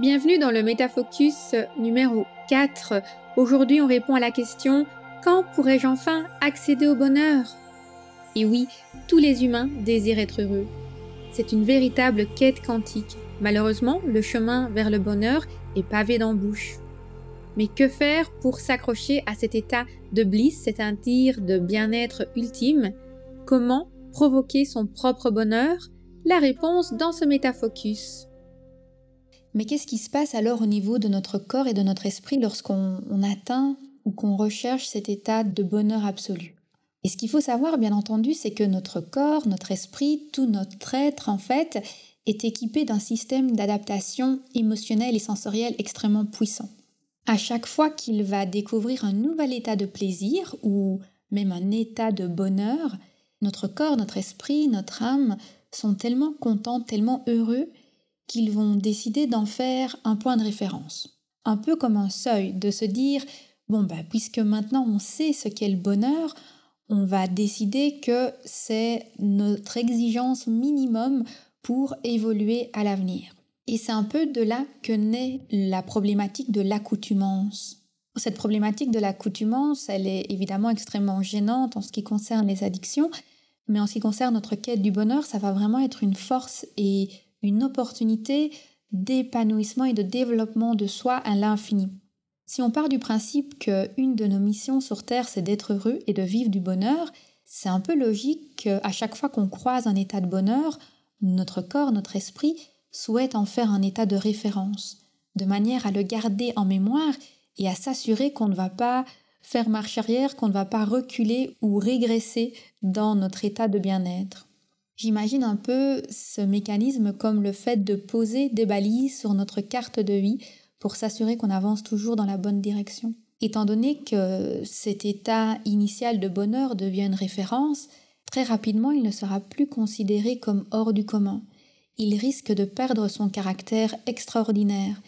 Bienvenue dans le Métafocus numéro 4. Aujourd'hui, on répond à la question Quand pourrais-je enfin accéder au bonheur? Et oui, tous les humains désirent être heureux. C'est une véritable quête quantique. Malheureusement, le chemin vers le bonheur est pavé d'embûches. Mais que faire pour s'accrocher à cet état de bliss, c'est-à-dire de bien-être ultime? Comment provoquer son propre bonheur? La réponse dans ce métafocus. Mais qu'est-ce qui se passe alors au niveau de notre corps et de notre esprit lorsqu'on atteint ou qu'on recherche cet état de bonheur absolu? Et ce qu'il faut savoir, bien entendu, c'est que notre corps, notre esprit, tout notre être, en fait, est équipé d'un système d'adaptation émotionnelle et sensorielle extrêmement puissant. À chaque fois qu'il va découvrir un nouvel état de plaisir ou même un état de bonheur, notre corps, notre esprit, notre âme sont tellement contents, tellement heureux qu'ils vont décider d'en faire un point de référence. Un peu comme un seuil, de se dire, bon, bah, puisque maintenant on sait ce qu'est le bonheur, on va décider que c'est notre exigence minimum pour évoluer à l'avenir. Et c'est un peu de là que naît la problématique de l'accoutumance. Cette problématique de l'accoutumance, elle est évidemment extrêmement gênante en ce qui concerne les addictions, mais en ce qui concerne notre quête du bonheur, ça va vraiment être une force et une opportunité d'épanouissement et de développement de soi à l'infini. Si on part du principe qu'une de nos missions sur Terre, c'est d'être heureux et de vivre du bonheur, c'est un peu logique qu'à chaque fois qu'on croise un état de bonheur, notre corps, notre esprit souhaite en faire un état de référence, de manière à le garder en mémoire et à s'assurer qu'on ne va pas faire marche arrière, qu'on ne va pas reculer ou régresser dans notre état de bien-être. J'imagine un peu ce mécanisme comme le fait de poser des balises sur notre carte de vie pour s'assurer qu'on avance toujours dans la bonne direction. Étant donné que cet état initial de bonheur devient une référence, très rapidement il ne sera plus considéré comme hors du commun. Il risque de perdre son caractère extraordinaire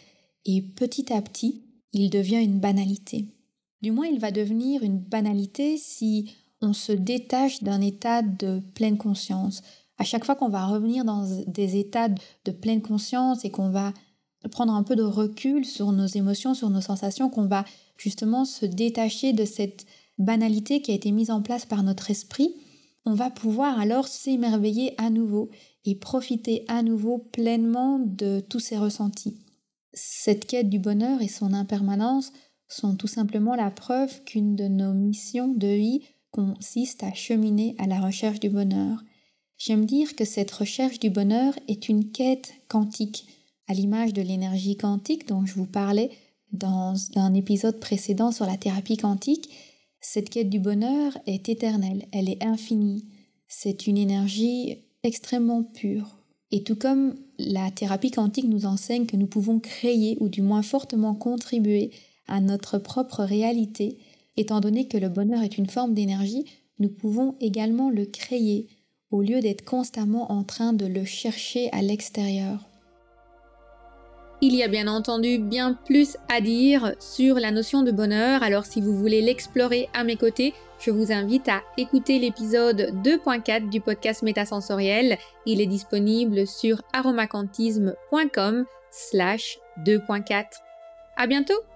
et petit à petit, il devient une banalité. Du moins, il va devenir une banalité si on se détache d'un état de pleine conscience, à chaque fois qu'on va revenir dans des états de pleine conscience et qu'on va prendre un peu de recul sur nos émotions, sur nos sensations, qu'on va justement se détacher de cette banalité qui a été mise en place par notre esprit, on va pouvoir alors s'émerveiller à nouveau et profiter à nouveau pleinement de tous ces ressentis. Cette quête du bonheur et son impermanence sont tout simplement la preuve qu'une de nos missions de vie consiste à cheminer à la recherche du bonheur. J'aime dire que cette recherche du bonheur est une quête quantique, à l'image de l'énergie quantique dont je vous parlais dans un épisode précédent sur la thérapie quantique. Cette quête du bonheur est éternelle, elle est infinie. C'est une énergie extrêmement pure. Et tout comme la thérapie quantique nous enseigne que nous pouvons créer ou du moins fortement contribuer à notre propre réalité, étant donné que le bonheur est une forme d'énergie, nous pouvons également le créer au lieu d'être constamment en train de le chercher à l'extérieur. Il y a bien entendu bien plus à dire sur la notion de bonheur, alors si vous voulez l'explorer à mes côtés, je vous invite à écouter l'épisode 2.4 du podcast Métasensoriel. Il est disponible sur aromacantisme.com slash 2.4. À bientôt!